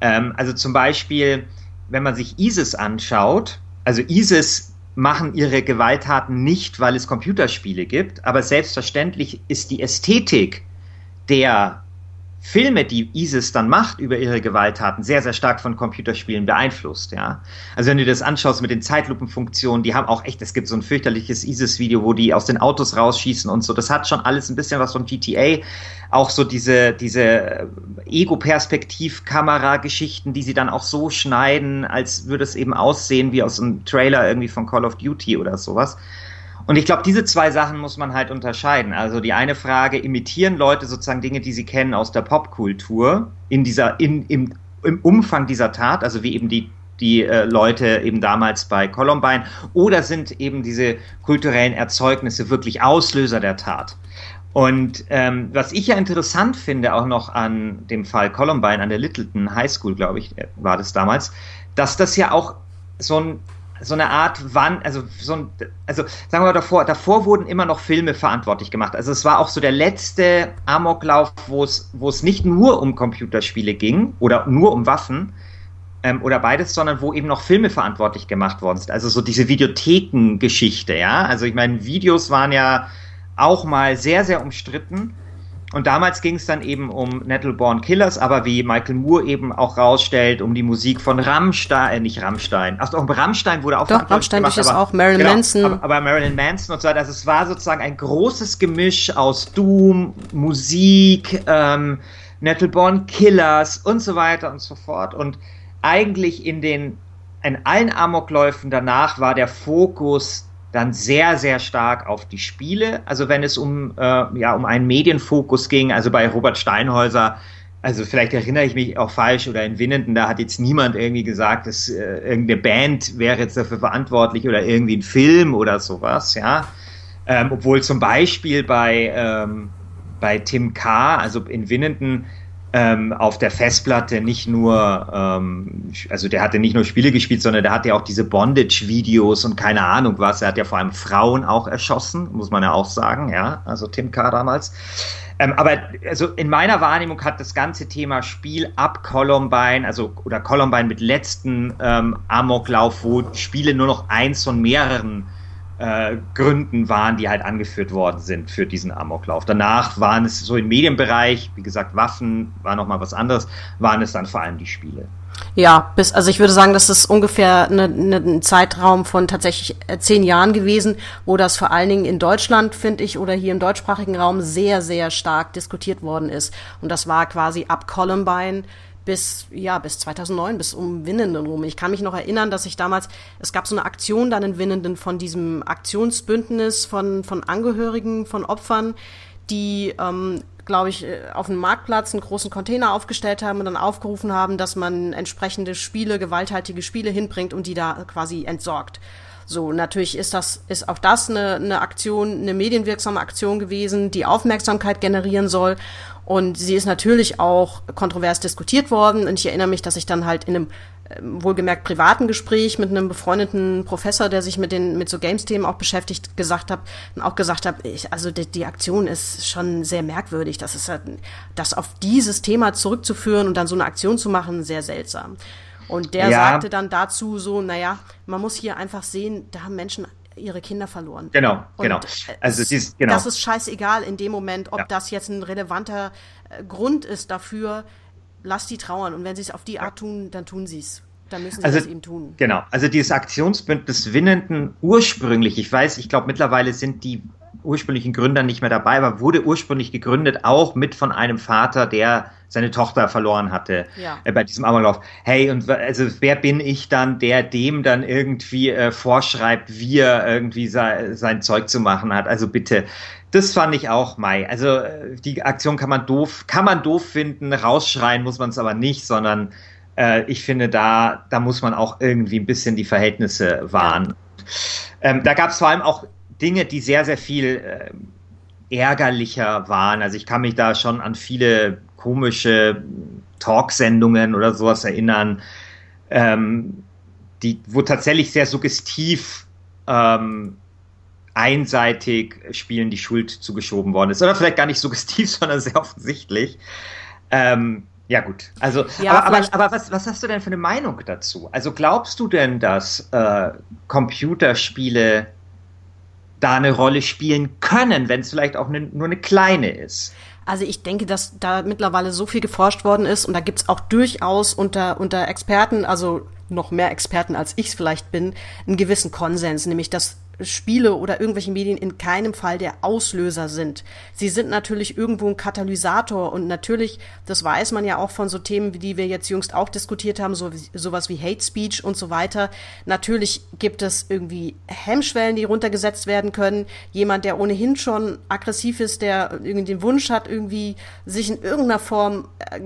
Ähm, also zum Beispiel, wenn man sich ISIS anschaut, also ISIS machen ihre Gewalttaten nicht, weil es Computerspiele gibt, aber selbstverständlich ist die Ästhetik der Filme, die ISIS dann macht über ihre Gewalttaten, sehr, sehr stark von Computerspielen beeinflusst, ja. Also wenn du das anschaust mit den Zeitlupenfunktionen, die haben auch echt, es gibt so ein fürchterliches ISIS-Video, wo die aus den Autos rausschießen und so, das hat schon alles ein bisschen was von GTA. Auch so diese, diese Ego-Perspektiv-Kamera-Geschichten, die sie dann auch so schneiden, als würde es eben aussehen wie aus einem Trailer irgendwie von Call of Duty oder sowas. Und ich glaube, diese zwei Sachen muss man halt unterscheiden. Also die eine Frage, imitieren Leute sozusagen Dinge, die sie kennen aus der Popkultur in dieser, in, im, im Umfang dieser Tat, also wie eben die die äh, Leute eben damals bei Columbine, oder sind eben diese kulturellen Erzeugnisse wirklich Auslöser der Tat? Und ähm, was ich ja interessant finde, auch noch an dem Fall Columbine, an der Littleton High School, glaube ich, äh, war das damals, dass das ja auch so ein so eine Art wann, also so ein, also sagen wir mal davor, davor wurden immer noch Filme verantwortlich gemacht. Also es war auch so der letzte Amoklauf, wo es, wo es nicht nur um Computerspiele ging oder nur um Waffen ähm, oder beides, sondern wo eben noch Filme verantwortlich gemacht worden sind. Also so diese Videothekengeschichte, ja. Also ich meine, Videos waren ja auch mal sehr, sehr umstritten. Und damals ging es dann eben um Nettleborn Killers, aber wie Michael Moore eben auch rausstellt, um die Musik von Rammstein, äh, nicht Rammstein. Ach doch, Rammstein wurde auch Doch, Rammstein gemacht, ist auch, Marilyn genau, Manson. Aber, aber, Marilyn Manson und so weiter. Also es war sozusagen ein großes Gemisch aus Doom, Musik, ähm, Nettleborn Killers und so weiter und so fort. Und eigentlich in den, in allen Amokläufen danach war der Fokus dann sehr, sehr stark auf die Spiele. Also wenn es um, äh, ja, um einen Medienfokus ging, also bei Robert Steinhäuser, also vielleicht erinnere ich mich auch falsch oder in Winnenden, da hat jetzt niemand irgendwie gesagt, dass äh, irgendeine Band wäre jetzt dafür verantwortlich oder irgendwie ein Film oder sowas, ja. Ähm, obwohl zum Beispiel bei, ähm, bei Tim K., also in Winnenden, ähm, auf der Festplatte nicht nur, ähm, also der hatte nicht nur Spiele gespielt, sondern der hatte ja auch diese Bondage-Videos und keine Ahnung was. Er hat ja vor allem Frauen auch erschossen, muss man ja auch sagen, ja, also Tim K. damals. Ähm, aber also in meiner Wahrnehmung hat das ganze Thema Spiel ab Columbine, also oder Columbine mit letzten ähm, Amoklauf, wo Spiele nur noch eins von mehreren äh, Gründen waren, die halt angeführt worden sind für diesen Amoklauf. Danach waren es so im Medienbereich, wie gesagt, Waffen war nochmal was anderes, waren es dann vor allem die Spiele. Ja, bis, also ich würde sagen, das ist ungefähr eine, eine, ein Zeitraum von tatsächlich äh, zehn Jahren gewesen, wo das vor allen Dingen in Deutschland, finde ich, oder hier im deutschsprachigen Raum sehr, sehr stark diskutiert worden ist. Und das war quasi ab Columbine bis, ja, bis 2009, bis um Winnenden rum. Ich kann mich noch erinnern, dass ich damals, es gab so eine Aktion dann in Winnenden von diesem Aktionsbündnis von, von Angehörigen, von Opfern, die, ähm, glaube ich, äh, auf dem Marktplatz einen großen Container aufgestellt haben und dann aufgerufen haben, dass man entsprechende Spiele, gewalthaltige Spiele hinbringt und die da quasi entsorgt. So, natürlich ist das, ist auch das eine, eine Aktion, eine medienwirksame Aktion gewesen, die Aufmerksamkeit generieren soll. Und sie ist natürlich auch kontrovers diskutiert worden. Und ich erinnere mich, dass ich dann halt in einem äh, wohlgemerkt privaten Gespräch mit einem befreundeten Professor, der sich mit den mit so Games-Themen auch beschäftigt, gesagt habe, auch gesagt habe, ich, also die, die, Aktion ist schon sehr merkwürdig. Das ist halt, das auf dieses Thema zurückzuführen und dann so eine Aktion zu machen, sehr seltsam. Und der ja. sagte dann dazu so, naja, man muss hier einfach sehen, da haben Menschen ihre Kinder verloren. Genau, und genau. Also dies, genau. Das ist scheißegal in dem Moment, ob ja. das jetzt ein relevanter äh, Grund ist dafür. Lass die trauern und wenn sie es auf die Art tun, dann tun sie es. Da müssen sie also, das eben tun. Genau. Also dieses Aktionsbündnis Winnenden ursprünglich, ich weiß, ich glaube mittlerweile sind die ursprünglichen Gründer nicht mehr dabei, aber wurde ursprünglich gegründet auch mit von einem Vater, der seine Tochter verloren hatte ja. äh, bei diesem Amoklauf. Hey, und also wer bin ich dann, der dem dann irgendwie äh, vorschreibt, wie er irgendwie sei, sein Zeug zu machen hat? Also bitte, das fand ich auch Mai. Also äh, die Aktion kann man doof, kann man doof finden, rausschreien muss man es aber nicht, sondern äh, ich finde, da, da muss man auch irgendwie ein bisschen die Verhältnisse wahren. Ähm, da gab es vor allem auch Dinge, die sehr, sehr viel äh, ärgerlicher waren. Also ich kann mich da schon an viele komische Talksendungen oder sowas erinnern, ähm, die, wo tatsächlich sehr suggestiv ähm, einseitig Spielen die Schuld zugeschoben worden ist. Oder vielleicht gar nicht suggestiv, sondern sehr offensichtlich. Ähm, ja, gut. Also, ja, aber, aber, aber, was, was hast du denn für eine Meinung dazu? Also glaubst du denn, dass äh, Computerspiele da eine Rolle spielen können, wenn es vielleicht auch ne, nur eine kleine ist? Also ich denke, dass da mittlerweile so viel geforscht worden ist und da gibt's auch durchaus unter, unter Experten, also noch mehr Experten als ich vielleicht bin, einen gewissen Konsens, nämlich dass Spiele oder irgendwelche Medien in keinem Fall der Auslöser sind. Sie sind natürlich irgendwo ein Katalysator und natürlich, das weiß man ja auch von so Themen, die wir jetzt jüngst auch diskutiert haben, so sowas wie Hate Speech und so weiter. Natürlich gibt es irgendwie Hemmschwellen, die runtergesetzt werden können. Jemand, der ohnehin schon aggressiv ist, der irgendwie den Wunsch hat, irgendwie sich in irgendeiner Form äh,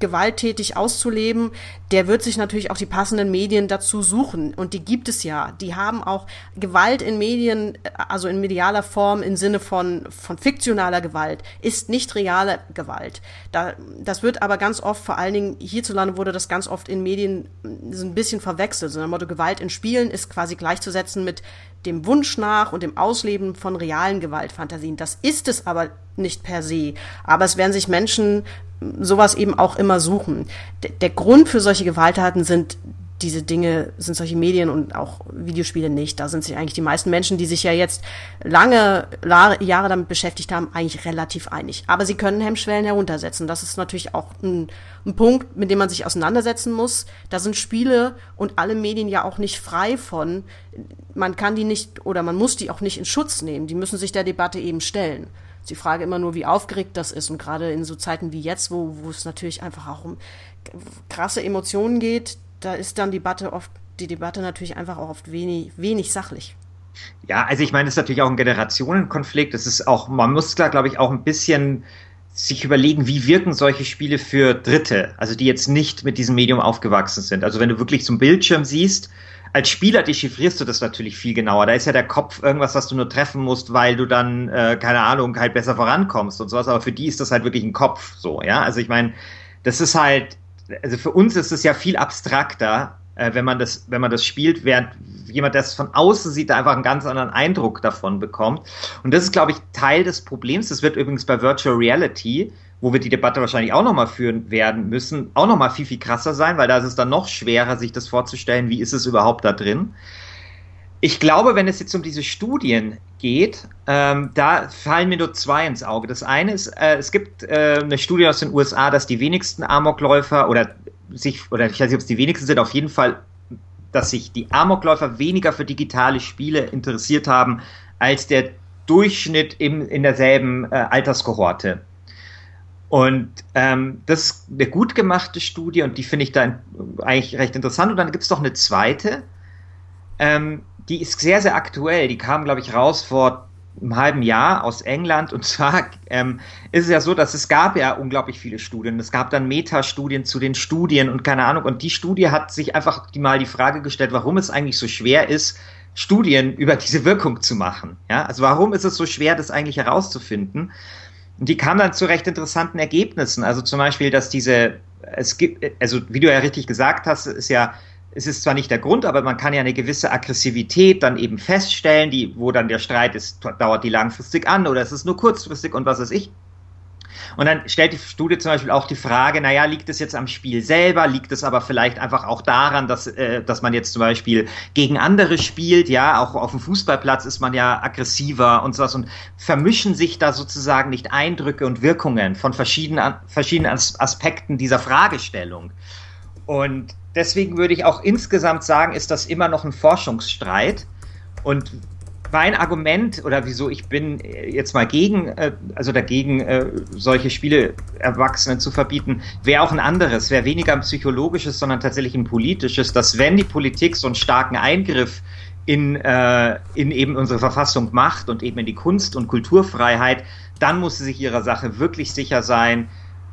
gewalttätig auszuleben, der wird sich natürlich auch die passenden Medien dazu suchen und die gibt es ja. Die haben auch Gewalt in Medien, also in medialer Form im Sinne von, von fiktionaler Gewalt, ist nicht reale Gewalt. Da, das wird aber ganz oft, vor allen Dingen hierzulande wurde das ganz oft in Medien so ein bisschen verwechselt. So ein Motto, Gewalt in Spielen ist quasi gleichzusetzen mit dem Wunsch nach und dem Ausleben von realen Gewaltfantasien. Das ist es aber nicht per se. Aber es werden sich Menschen sowas eben auch immer suchen. D der Grund für solche Gewalttaten sind diese Dinge sind solche Medien und auch Videospiele nicht. Da sind sich eigentlich die meisten Menschen, die sich ja jetzt lange Jahre damit beschäftigt haben, eigentlich relativ einig. Aber sie können Hemmschwellen heruntersetzen. Das ist natürlich auch ein, ein Punkt, mit dem man sich auseinandersetzen muss. Da sind Spiele und alle Medien ja auch nicht frei von. Man kann die nicht oder man muss die auch nicht in Schutz nehmen. Die müssen sich der Debatte eben stellen. Die Frage immer nur, wie aufgeregt das ist. Und gerade in so Zeiten wie jetzt, wo, wo es natürlich einfach auch um krasse Emotionen geht, da ist dann die Debatte oft, die Debatte natürlich einfach auch oft wenig, wenig sachlich. Ja, also ich meine, es ist natürlich auch ein Generationenkonflikt. Es ist auch, man muss da, glaube ich, auch ein bisschen sich überlegen, wie wirken solche Spiele für Dritte, also die jetzt nicht mit diesem Medium aufgewachsen sind. Also wenn du wirklich zum Bildschirm siehst, als Spieler dechiffrierst du das natürlich viel genauer. Da ist ja der Kopf irgendwas, was du nur treffen musst, weil du dann, äh, keine Ahnung, halt besser vorankommst und sowas. Aber für die ist das halt wirklich ein Kopf so, ja. Also ich meine, das ist halt, also für uns ist es ja viel abstrakter, äh, wenn man das, wenn man das spielt, während jemand, der es von außen sieht, da einfach einen ganz anderen Eindruck davon bekommt. Und das ist, glaube ich, Teil des Problems. Das wird übrigens bei Virtual Reality, wo wir die Debatte wahrscheinlich auch nochmal führen werden müssen, auch nochmal viel, viel krasser sein, weil da ist es dann noch schwerer, sich das vorzustellen, wie ist es überhaupt da drin. Ich glaube, wenn es jetzt um diese Studien geht, ähm, da fallen mir nur zwei ins Auge. Das eine ist, äh, es gibt äh, eine Studie aus den USA, dass die wenigsten Amokläufer oder sich, oder ich weiß nicht, ob es die wenigsten sind, auf jeden Fall, dass sich die Amokläufer weniger für digitale Spiele interessiert haben als der Durchschnitt im, in derselben äh, Alterskohorte. Und ähm, das ist eine gut gemachte Studie und die finde ich da eigentlich recht interessant. Und dann gibt es doch eine zweite, ähm, die ist sehr, sehr aktuell. Die kam, glaube ich, raus vor einem halben Jahr aus England. Und zwar ähm, ist es ja so, dass es gab ja unglaublich viele Studien. Es gab dann Metastudien zu den Studien und keine Ahnung. Und die Studie hat sich einfach mal die Frage gestellt, warum es eigentlich so schwer ist, Studien über diese Wirkung zu machen. Ja, also warum ist es so schwer, das eigentlich herauszufinden? Und die kam dann zu recht interessanten Ergebnissen. Also zum Beispiel, dass diese, es gibt, also wie du ja richtig gesagt hast, ist ja es ist zwar nicht der Grund, aber man kann ja eine gewisse Aggressivität dann eben feststellen, die, wo dann der Streit ist, dauert die langfristig an oder ist es nur kurzfristig und was weiß ich. Und dann stellt die Studie zum Beispiel auch die Frage, naja, liegt es jetzt am Spiel selber, liegt es aber vielleicht einfach auch daran, dass, äh, dass man jetzt zum Beispiel gegen andere spielt, ja, auch auf dem Fußballplatz ist man ja aggressiver und sowas und vermischen sich da sozusagen nicht Eindrücke und Wirkungen von verschiedenen, verschiedenen Aspekten dieser Fragestellung. Und deswegen würde ich auch insgesamt sagen, ist das immer noch ein Forschungsstreit. Und mein Argument oder wieso ich bin jetzt mal gegen, äh, also dagegen, äh, solche Spiele Erwachsenen zu verbieten, wäre auch ein anderes, wäre weniger ein psychologisches, sondern tatsächlich ein politisches, dass wenn die Politik so einen starken Eingriff in, äh, in eben unsere Verfassung macht und eben in die Kunst- und Kulturfreiheit, dann muss sie sich ihrer Sache wirklich sicher sein.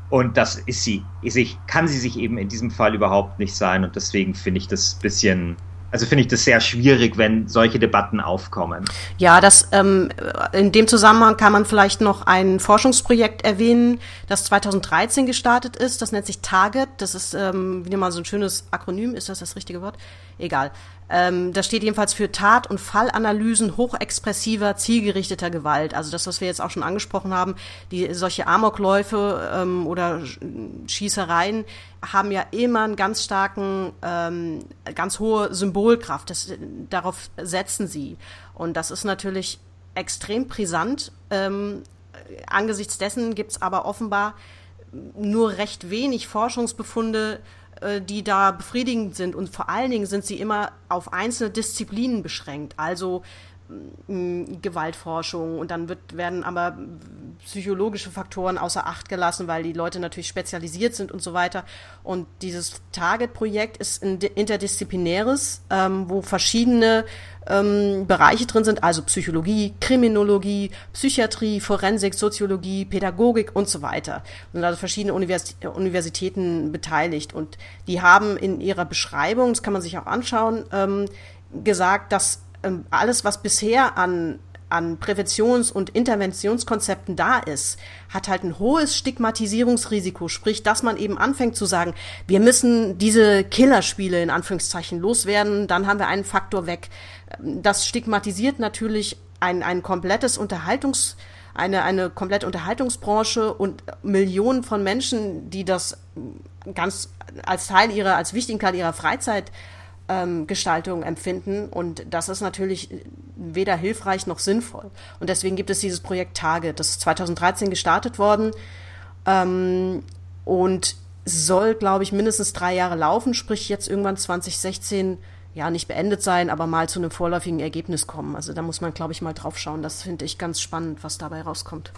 Und das ist sie. Ich, kann sie sich eben in diesem Fall überhaupt nicht sein. Und deswegen finde ich das ein bisschen also finde ich das sehr schwierig, wenn solche Debatten aufkommen. Ja, das ähm, in dem Zusammenhang kann man vielleicht noch ein Forschungsprojekt erwähnen, das 2013 gestartet ist. Das nennt sich Target. Das ist ähm, wieder mal so ein schönes Akronym. Ist das das richtige Wort? Egal. Ähm, das steht jedenfalls für Tat- und Fallanalysen hochexpressiver, zielgerichteter Gewalt. Also das, was wir jetzt auch schon angesprochen haben, die solche Amokläufe ähm, oder Schießereien haben ja immer einen ganz starken, ähm, ganz hohe Symbolkraft. Das, darauf setzen sie. Und das ist natürlich extrem brisant. Ähm, angesichts dessen gibt es aber offenbar nur recht wenig Forschungsbefunde die da befriedigend sind. Und vor allen Dingen sind sie immer auf einzelne Disziplinen beschränkt. Also Gewaltforschung und dann wird, werden aber psychologische Faktoren außer Acht gelassen, weil die Leute natürlich spezialisiert sind und so weiter. Und dieses Target-Projekt ist ein interdisziplinäres, ähm, wo verschiedene ähm, Bereiche drin sind, also Psychologie, Kriminologie, Psychiatrie, Forensik, Soziologie, Pädagogik und so weiter. Und also verschiedene Univers Universitäten beteiligt. Und die haben in ihrer Beschreibung, das kann man sich auch anschauen, ähm, gesagt, dass alles, was bisher an an Präventions- und Interventionskonzepten da ist, hat halt ein hohes Stigmatisierungsrisiko, sprich, dass man eben anfängt zu sagen, wir müssen diese Killerspiele in Anführungszeichen loswerden, dann haben wir einen Faktor weg. Das stigmatisiert natürlich ein, ein komplettes Unterhaltungs, eine, eine komplette Unterhaltungsbranche und Millionen von Menschen, die das ganz als Teil ihrer, als wichtigen Teil ihrer Freizeit ähm, Gestaltung empfinden. Und das ist natürlich weder hilfreich noch sinnvoll. Und deswegen gibt es dieses Projekt Tage. Das ist 2013 gestartet worden ähm, und soll, glaube ich, mindestens drei Jahre laufen, sprich jetzt irgendwann 2016 ja nicht beendet sein, aber mal zu einem vorläufigen Ergebnis kommen. Also da muss man, glaube ich, mal drauf schauen. Das finde ich ganz spannend, was dabei rauskommt.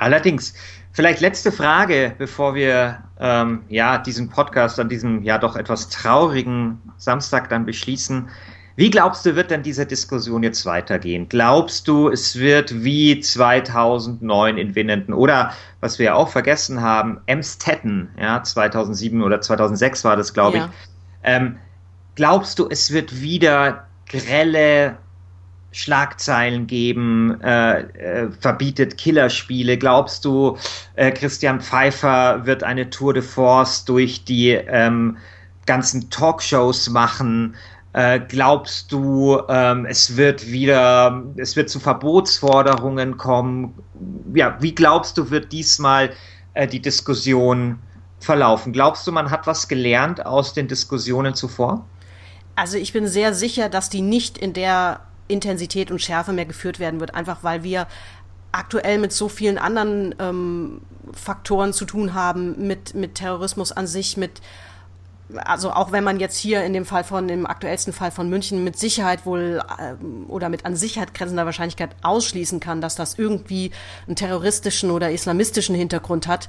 Allerdings, vielleicht letzte Frage, bevor wir ähm, ja diesen Podcast an diesem ja doch etwas traurigen Samstag dann beschließen. Wie glaubst du, wird denn diese Diskussion jetzt weitergehen? Glaubst du, es wird wie 2009 in Winnenden oder was wir ja auch vergessen haben, Emstetten, ja, 2007 oder 2006 war das, glaube ja. ich. Ähm, glaubst du, es wird wieder grelle Schlagzeilen geben, äh, äh, verbietet Killerspiele. Glaubst du, äh, Christian Pfeiffer wird eine Tour de Force durch die ähm, ganzen Talkshows machen? Äh, glaubst du, ähm, es wird wieder, es wird zu Verbotsforderungen kommen? Ja, wie glaubst du, wird diesmal äh, die Diskussion verlaufen? Glaubst du, man hat was gelernt aus den Diskussionen zuvor? Also ich bin sehr sicher, dass die nicht in der Intensität und Schärfe mehr geführt werden wird, einfach weil wir aktuell mit so vielen anderen ähm, Faktoren zu tun haben, mit, mit Terrorismus an sich, mit also auch wenn man jetzt hier in dem Fall von dem aktuellsten Fall von München mit Sicherheit wohl äh, oder mit an Sicherheit grenzender Wahrscheinlichkeit ausschließen kann, dass das irgendwie einen terroristischen oder islamistischen Hintergrund hat.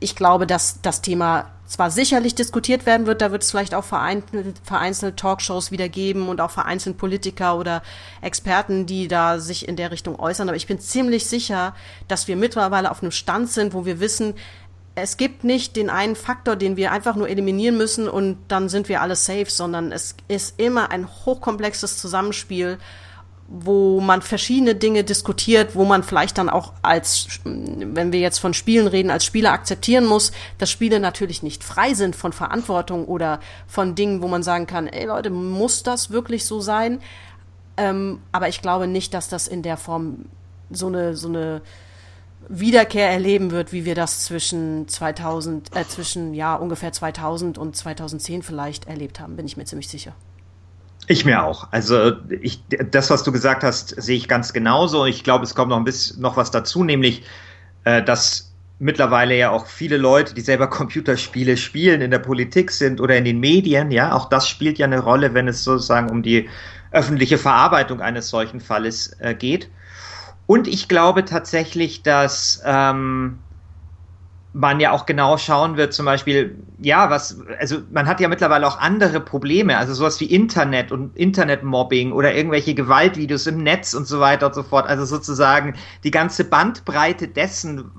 Ich glaube, dass das Thema zwar sicherlich diskutiert werden wird, da wird es vielleicht auch vereinzelt, vereinzelt Talkshows wieder geben und auch vereinzelt Politiker oder Experten, die da sich in der Richtung äußern. Aber ich bin ziemlich sicher, dass wir mittlerweile auf einem Stand sind, wo wir wissen, es gibt nicht den einen Faktor, den wir einfach nur eliminieren müssen und dann sind wir alle safe, sondern es ist immer ein hochkomplexes Zusammenspiel wo man verschiedene Dinge diskutiert, wo man vielleicht dann auch als, wenn wir jetzt von Spielen reden, als Spieler akzeptieren muss, dass Spiele natürlich nicht frei sind von Verantwortung oder von Dingen, wo man sagen kann, ey Leute, muss das wirklich so sein? Ähm, aber ich glaube nicht, dass das in der Form so eine, so eine Wiederkehr erleben wird, wie wir das zwischen 2000, äh, zwischen, ja, ungefähr 2000 und 2010 vielleicht erlebt haben, bin ich mir ziemlich sicher. Ich mir auch. Also ich, das, was du gesagt hast, sehe ich ganz genauso. Ich glaube, es kommt noch ein bisschen noch was dazu, nämlich, äh, dass mittlerweile ja auch viele Leute, die selber Computerspiele spielen, in der Politik sind oder in den Medien, ja, auch das spielt ja eine Rolle, wenn es sozusagen um die öffentliche Verarbeitung eines solchen Falles äh, geht. Und ich glaube tatsächlich, dass ähm, man ja auch genau schauen wird, zum Beispiel, ja, was, also man hat ja mittlerweile auch andere Probleme, also sowas wie Internet und Internetmobbing oder irgendwelche Gewaltvideos im Netz und so weiter und so fort. Also sozusagen die ganze Bandbreite dessen,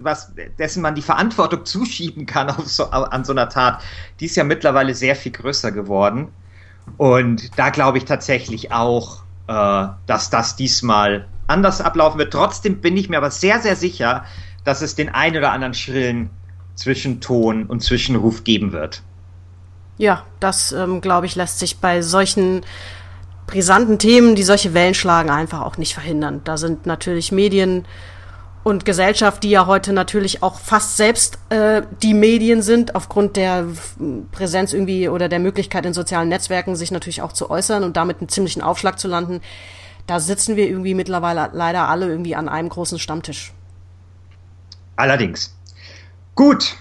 was, dessen man die Verantwortung zuschieben kann so, an so einer Tat, die ist ja mittlerweile sehr viel größer geworden. Und da glaube ich tatsächlich auch, äh, dass das diesmal anders ablaufen wird. Trotzdem bin ich mir aber sehr, sehr sicher, dass es den ein oder anderen schrillen Zwischenton und Zwischenruf geben wird. Ja, das ähm, glaube ich lässt sich bei solchen brisanten Themen, die solche Wellen schlagen, einfach auch nicht verhindern. Da sind natürlich Medien und Gesellschaft, die ja heute natürlich auch fast selbst äh, die Medien sind, aufgrund der Präsenz irgendwie oder der Möglichkeit in sozialen Netzwerken sich natürlich auch zu äußern und damit einen ziemlichen Aufschlag zu landen. Da sitzen wir irgendwie mittlerweile leider alle irgendwie an einem großen Stammtisch. Allerdings. Gut,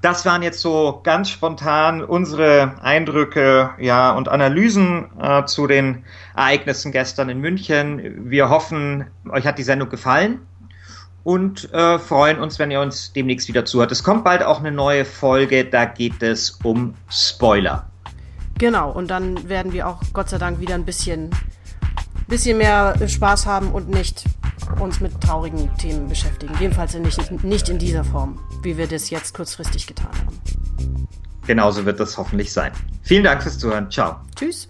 das waren jetzt so ganz spontan unsere Eindrücke ja, und Analysen äh, zu den Ereignissen gestern in München. Wir hoffen, euch hat die Sendung gefallen und äh, freuen uns, wenn ihr uns demnächst wieder zuhört. Es kommt bald auch eine neue Folge, da geht es um Spoiler. Genau, und dann werden wir auch Gott sei Dank wieder ein bisschen, bisschen mehr Spaß haben und nicht uns mit traurigen Themen beschäftigen. Jedenfalls nicht, nicht in dieser Form, wie wir das jetzt kurzfristig getan haben. Genauso wird das hoffentlich sein. Vielen Dank fürs Zuhören. Ciao. Tschüss.